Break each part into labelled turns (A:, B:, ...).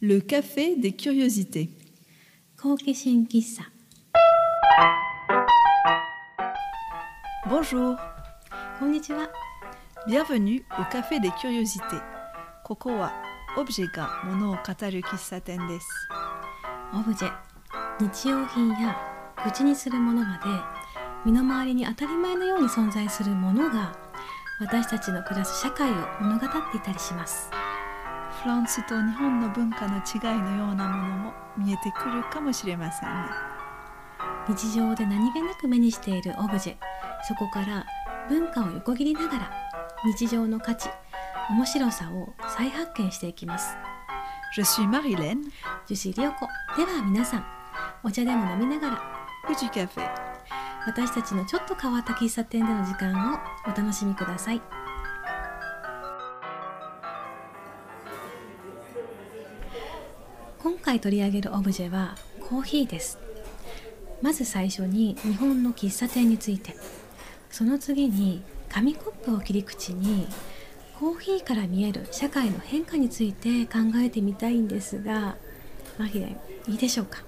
A: Le café des curiosités.
B: 好奇心喫茶
A: Bonjour,
B: こんにちは
A: bienvenue au café des curiosités. ここはオブジェが物を語る喫茶店です。
B: オブジェ日用品や口にするものまで身の回りに当たり前のように存在するものが私たちの暮らす社会を物語っていたりします
A: フランスと日本の文化の違いのようなものも見えてくるかもしれませんね。
B: 日常で何気なく目にしているオブジェそこから文化を横切りながら日常の価値面白さを再発見していきます。
A: Je suis Marilène,
B: 樹脂リオコでは皆さんお茶でも飲みながら。
A: Ou du café.
B: 私たちのちょっと変わった喫茶店での時間をお楽しみください今回取り上げるオブジェはコーヒーです。まず最初に日本の喫茶店について。その次に紙コップを切り口にコーヒーから見える社会の変化について考えてみたいんですがマヒレンいいでしょうか？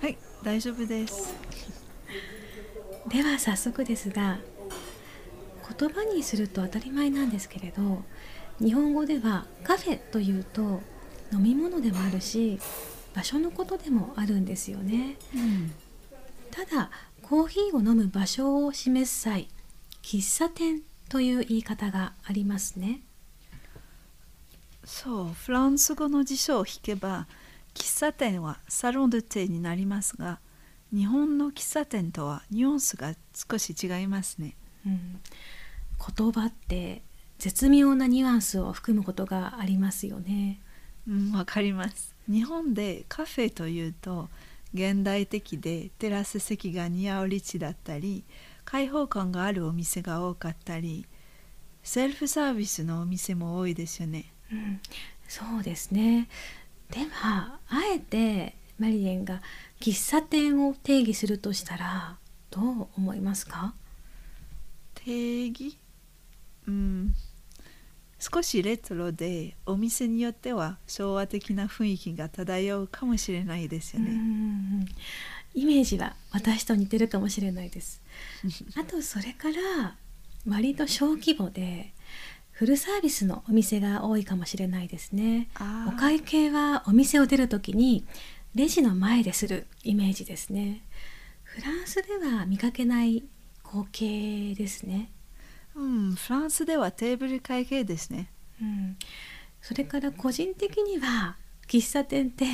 A: はい、大丈夫です。
B: では早速ですが言葉にすると当たり前なんですけれど日本語ではカフェというと飲み物でもあるし場所のことでもあるんですよね。
A: うん、
B: ただコーヒーを飲む場所を示す際喫茶店という言い方がありますね。
A: そう、フランス語の辞書を引けば、喫茶店はサロン・ド・テになりますが、日本の喫茶店とはニュアンスが少し違いますね。
B: うん、言葉って絶妙なニュアンスを含むことがありますよね
A: うん、わかります。日本でカフェというと、現代的でテラス席が似合う立地だったり、開放感があるお店が多かったり、セルフサービスのお店も多いですよね。
B: うん、そうですねではあえてマリエンが喫茶店を定義するとしたらどう思いますか？
A: 定義？うん少しレトロでお店によっては昭和的な雰囲気が漂うかもしれないですよ
B: う
A: ね。
B: んイメージは私と似てるかもしれないです。あとそれから割と小規模でフルサービスのお店が多いかもしれないですね。お会計はお店を出るときにレジの前でするイメージですね。フランスでは見かけない光景ですね、
A: うん、フランスではテーブル会計ですね。
B: うん、それから個人的には喫茶店って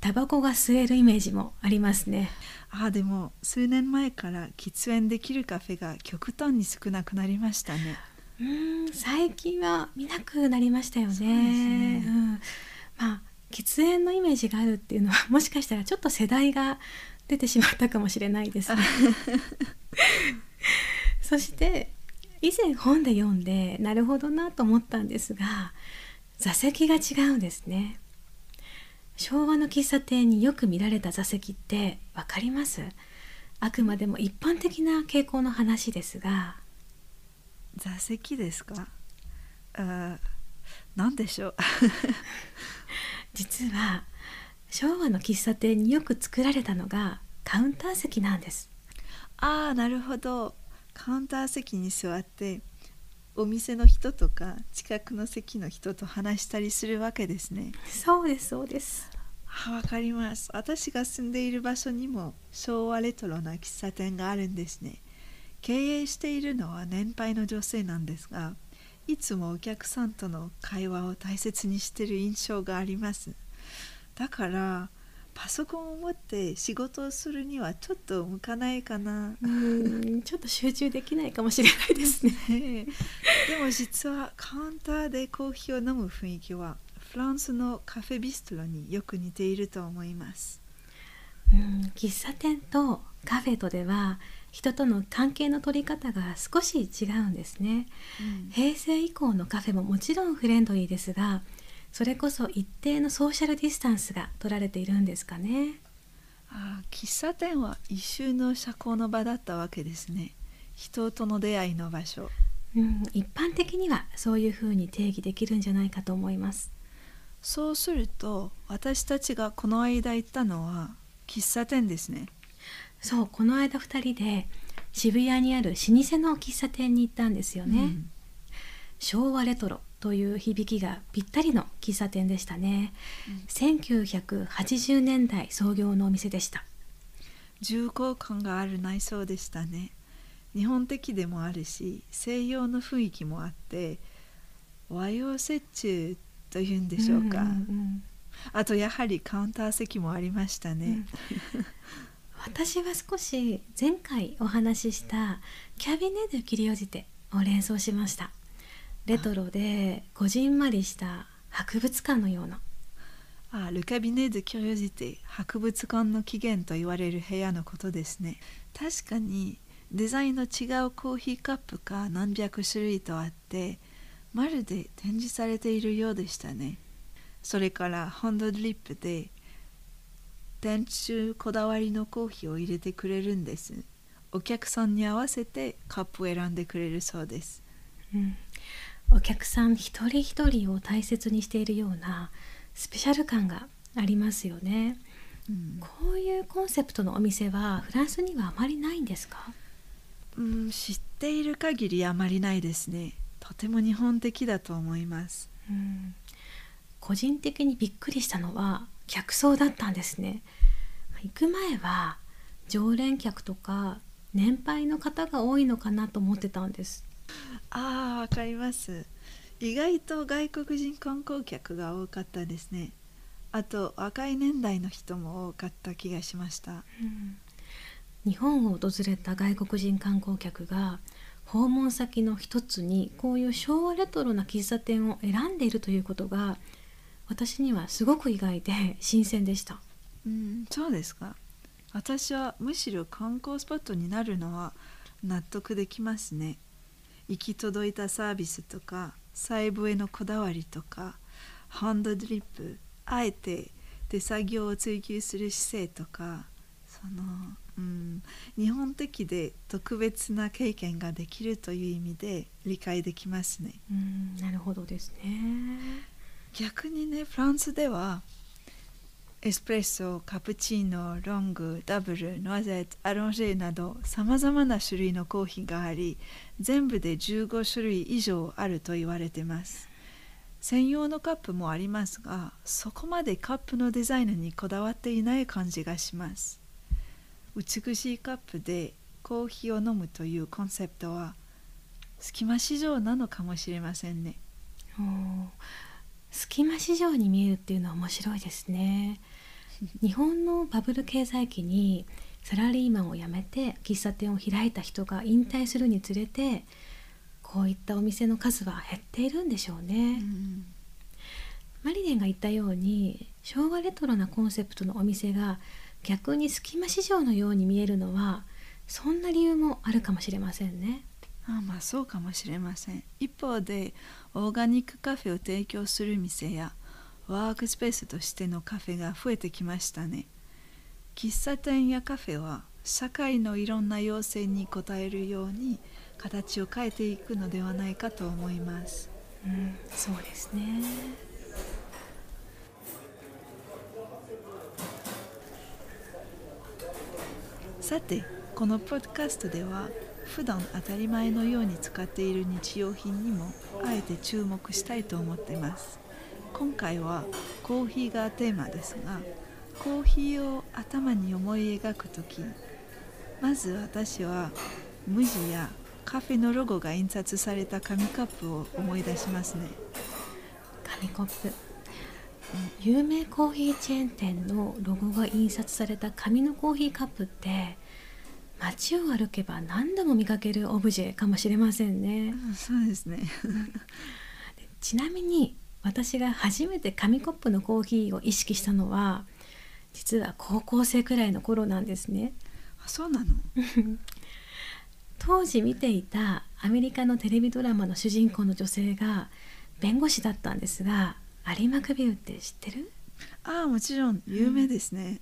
B: タバコが吸えるイメージもありますね。
A: ああでも数年前から喫煙できるカフェが極端に少なくなりましたね。
B: うん最近は見なくなりましたよね。
A: ね。
B: うん、まあ喫煙のイメージがあるっていうのはもしかしたらちょっと世代が出てしまったかもしれないですね。そして以前本で読んでなるほどなと思ったんですが座席が違うんですね。昭和の喫茶店によく見られた座席ってわかります？あくまでも一般的な傾向の話ですが。
A: 座席ですか？あーなんでしょう？
B: 実は昭和の喫茶店によく作られたのがカウンター席なんです。
A: ああなるほどカウンター席に座ってお店の人とか近くの席の人と話したりするわけですね。
B: そうですそうです。
A: あわかります。私が住んでいる場所にも昭和レトロな喫茶店があるんですね。経営しているのは年配の女性なんですがいつもお客さんとの会話を大切にしている印象があります。だからパソコンを持って仕事をするにはちょっと向かないかな。
B: うーんちょっと集中できないかもしれないですね。
A: でも実はカウンターでコーヒーを飲む雰囲気はフランスのカフェビストロによく似ていると思います。
B: うん喫茶店とカフェとでは人との関係の取り方が少し違うんですね。平成以降のカフェももちろんフレンドリーですがそれこそ一定のソーシャルディスタンスが取られているんですかね。
A: ああ喫茶店は一周の社交の場だったわけですね。人との出会いの場所。
B: うん、一般的にはそういうふうに定義できるんじゃないかと思います。
A: そうすると私たちがこの間行ったのは喫茶店ですね。
B: そうこの間2人で渋谷にある老舗の喫茶店に行ったんですよね、
A: うん。
B: 昭和レトロという響きがぴったりの喫茶店でしたね、1980年代創業のお店でした。
A: 重厚感がある内装でしたね。日本的でもあるし西洋の雰囲気もあって和洋折衷というんでしょうか、
B: んんん。
A: あとやはりカウンター席もありましたね、
B: 私は少し前回お話ししたキャビネ・ドゥ・キュリオジテを連想しましたレトロでこじんまりした博物館のような。
A: あルカビネ・ド・キュリオジテ博物館の起源と言われる部屋のことですね。確かにデザインの違うコーヒーカップが何百種類とあってまるで展示されているようでしたね。それからハンドドリップで店中こだわりのコーヒーを入れてくれるんです。お客さんに合わせてカップを選んでくれるそうです。
B: うん、お客さん一人一人を大切にしているようなスペシャル感がありますよね。
A: うん。
B: こういうコンセプトのお店はフランスにはあまりないんですか？
A: うん、知っている限りあまりないですね。とても日本的だと思います。
B: うん。個人的にびっくりしたのは客層だったんですね。行く前は常連客とか年配の方が多いのかなと思ってたんです
A: ああわかります。意外と外国人観光客が多かったですね。あと若い年代の人も多かった気がしました。
B: 日本を訪れた外国人観光客が訪問先の一つにこういう昭和レトロな喫茶店を選んでいるということが私にはすごく意外で新鮮でした。
A: うんそうですか。私はむしろ観光スポットになるのは納得できますね行き届いたサービスとか細部へのこだわりとかハンドドリップあえて手作業を追求する姿勢とかその、うん、日本的で特別な経験ができるという意味で理解できますね。
B: うんなるほどですね。
A: 逆にねフランスではエスプレッソカプチーノロングダブルノワゼットアロンジェなどさまざまな種類のコーヒーがあり全部で15種類以上あると言われてます。専用のカップもありますがそこまでカップのデザインにこだわっていない感じがします。美しいカップでコーヒーを飲むというコンセプトは隙間市場なのかもしれませんね。
B: 隙間市場に見えるっていうのは面白いですね。日本のバブル経済期にサラリーマンを辞めて喫茶店を開いた人が引退するにつれてこういったお店の数は減っているんでしょうね、
A: うん
B: マリネンが言ったように昭和レトロなコンセプトのお店が逆に隙間市場のように見えるのはそんな理由もあるかもしれませんね。
A: あまあそうかもしれません一方でオーガニックカフェを提供する店やワークスペースとしてのカフェが増えてきましたね。喫茶店やカフェは社会のいろんな要請に応えるように形を変えていくのではないかと思います。
B: うん、そうですね。
A: さてこのポッドキャストでは普段当たり前のように使っている日用品にもあえて注目したいと思っています今回はコーヒーがテーマですがコーヒーを頭に思い描く時まず私は無地やカフェのロゴが印刷された紙カップを思い出しますね
B: 紙コップ。有名コーヒーチェーン店のロゴが印刷された紙のコーヒーカップって街を歩けば何度も見かけるオブジェかもしれませんね。
A: うんそうですね
B: ちなみに私が初めて紙コップのコーヒーを意識したのは実は高校生くらいの頃なんですね。
A: あそうなの？
B: 当時見ていたアメリカのテレビドラマの主人公の女性が弁護士だったんですが有馬クビウって知ってる？
A: ああもちろん。有名ですね、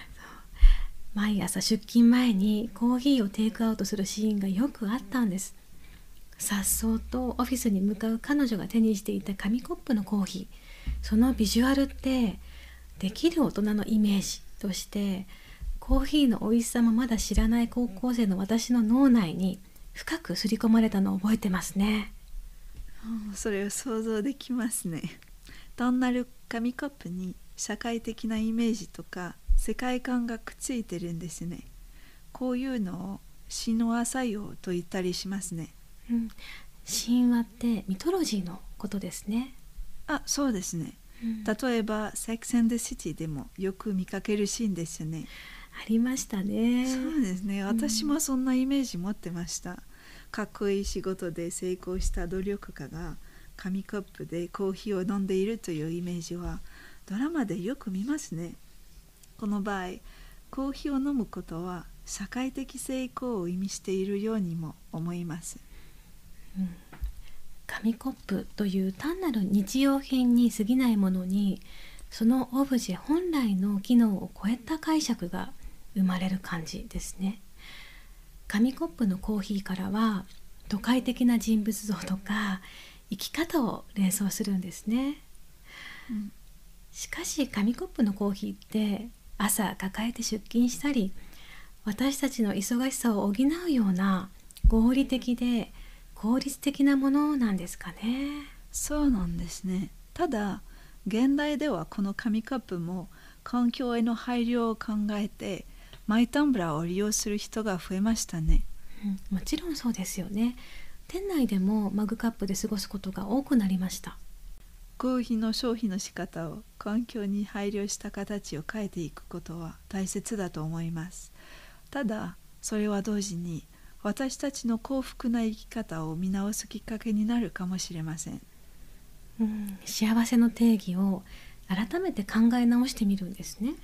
B: 毎朝出勤前にコーヒーをテイクアウトするシーンがよくあったんですさっそうとオフィスに向かう彼女が手にしていた紙コップのコーヒーそのビジュアルってできる大人のイメージとしてコーヒーの美味しさもまだ知らない高校生の私の脳内に深く刷り込まれたのを覚えてますね。
A: それを想像できますね。トンナル紙コップに社会的なイメージとか世界観がくっついてるんですね。こういうのを神話作用と言ったりしますね。
B: うん、神話ってミトロジーのことですね。
A: あ、そうですね。うん、例えば「セックス・ンド・シティ」でもよく見かけるシーンですよね。
B: ありましたね。
A: そうですね。私もそんなイメージ持ってました、うん、かっこいい仕事で成功した努力家が紙コップでコーヒーを飲んでいるというイメージはドラマでよく見ますね。この場合コーヒーを飲むことは社会的成功を意味しているようにも思います、
B: うん、紙コップという単なる日用品に過ぎないものにそのオブジェ本来の機能を超えた解釈が生まれる感じですね。紙コップのコーヒーからは都会的な人物像とか生き方を連想するんですね、うん、しかし紙コップのコーヒーって朝抱えて出勤したり私たちの忙しさを補うような合理的で効率的なものなんですかね。
A: そうなんですね。ただ現代ではこの紙カップも環境への配慮を考えてマイタンブラーを利用する人が増えましたね、
B: うん、もちろんそうですよね。店内でもマグカップで過ごすことが多くなりました。
A: コーヒーの消費の仕方を環境に配慮した形を変えていくことは大切だと思います。ただそれは同時に私たちの幸福な生き方を見直すきっかけになるかもしれません、
B: うん、幸せの定義を改めて考え直してみるんですね。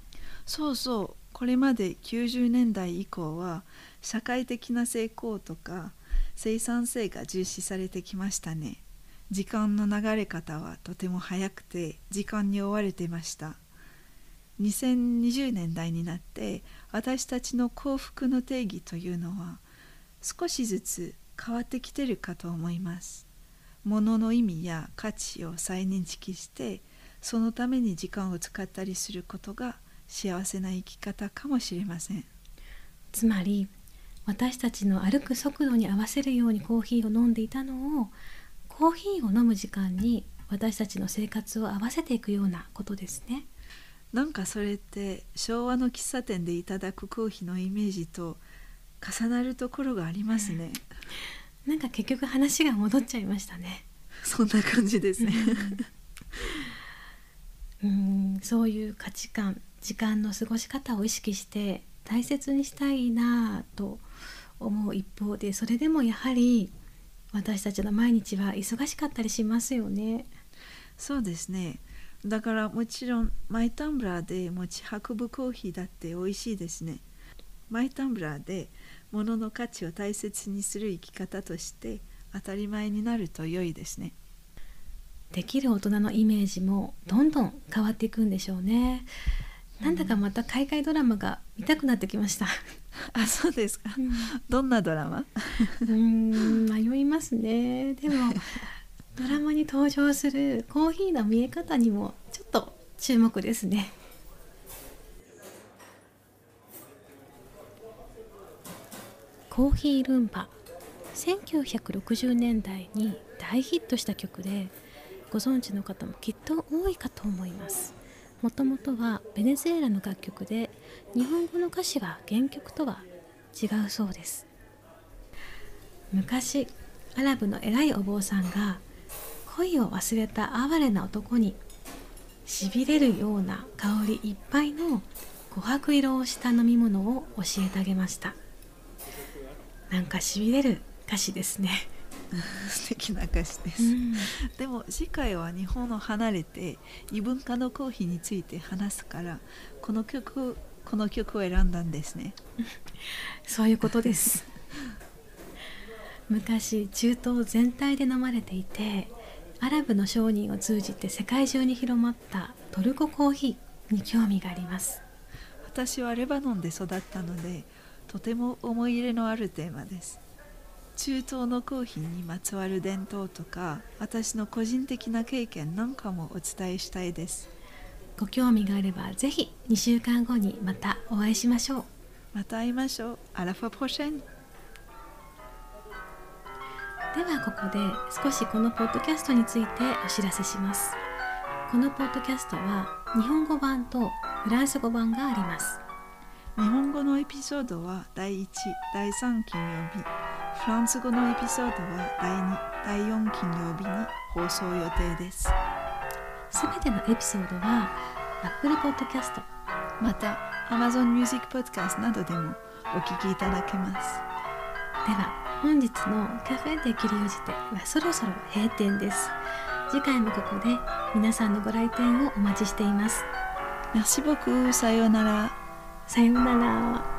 A: そうそう。これまで90年代以降は社会的な成功とか生産性が重視されてきましたね。時間の流れ方はとても早くて時間に追われていました。2020年代になって私たちの幸福の定義というのは少しずつ変わってきてるかと思います。物の意味や価値を再認識してそのために時間を使ったりすることが幸せな生き方かもしれません。
B: つまり私たちの歩く速度に合わせるようにコーヒーを飲んでいたのをコーヒーを飲む時間に私たちの生活を合わせていくようなことですね。
A: なんかそれって昭和の喫茶店でいただくコーヒーのイメージと重なるところがありますね、
B: うん、なんか結局話が戻っちゃいましたね。
A: そんな感じですね。
B: うん。そういう価値観時間の過ごし方を意識して大切にしたいなと思う一方でそれでもやはり私たちの毎日は忙しかったりしますよね。
A: そうですね。だからもちろんマイタンブラーで持ち運ぶコーヒーだって美味しいですね。マイタンブラーで物の価値を大切にする生き方として当たり前になると良いですね。
B: できる大人のイメージもどんどん変わっていくんでしょうね。なんだかまた海外ドラマが見たくなってきました。
A: あ、そうですか。うん、どんなドラマ？
B: うん、迷いますね。でもドラマに登場するコーヒーの見え方にもちょっと注目ですね。コーヒールンバ。1960年代に大ヒットした曲でご存知の方もきっと多いかと思います。もともとはベネズエラの楽曲で日本語の歌詞は原曲とは違うそうです。昔アラブの偉いお坊さんが恋を忘れた哀れな男にしびれるような香りいっぱいの琥珀色をした飲み物を教えてあげました。なんかしびれる歌詞ですね。
A: 素敵な歌詞です、うん、でも次回は日本を離れて異文化のコーヒーについて話すからこの曲この曲を選んだんですね。
B: そういうことです。昔中東全体で飲まれていてアラブの商人を通じて世界中に広まったトルココーヒーに興味があります。
A: 私はレバノンで育ったのでとても思い入れのあるテーマです。中東のコーヒーにまつわる伝統とか私の個人的な経験なんかもお伝えしたいです。
B: ご興味があればぜひ2週間後にまたお会いしましょう。
A: また会いましょう。アラファプロシェン。
B: ではここで少しこのポッドキャストについてお知らせします。このポッドキャストは日本語版とフランス語版があります
A: 日本語のエピソードは第1第3金曜日。フランス語のエピソードは第2第4金曜日に放送予定です。
B: すべてのエピソードは Apple Podcast
A: また Amazon Music Podcast などでもお聞きいただけます。
B: では本日のカフェで切りおじてはそろそろ閉店です。次回もここで皆さんのご来店をお待ちしています。
A: Merci beaucoup さようなら
B: さようなら。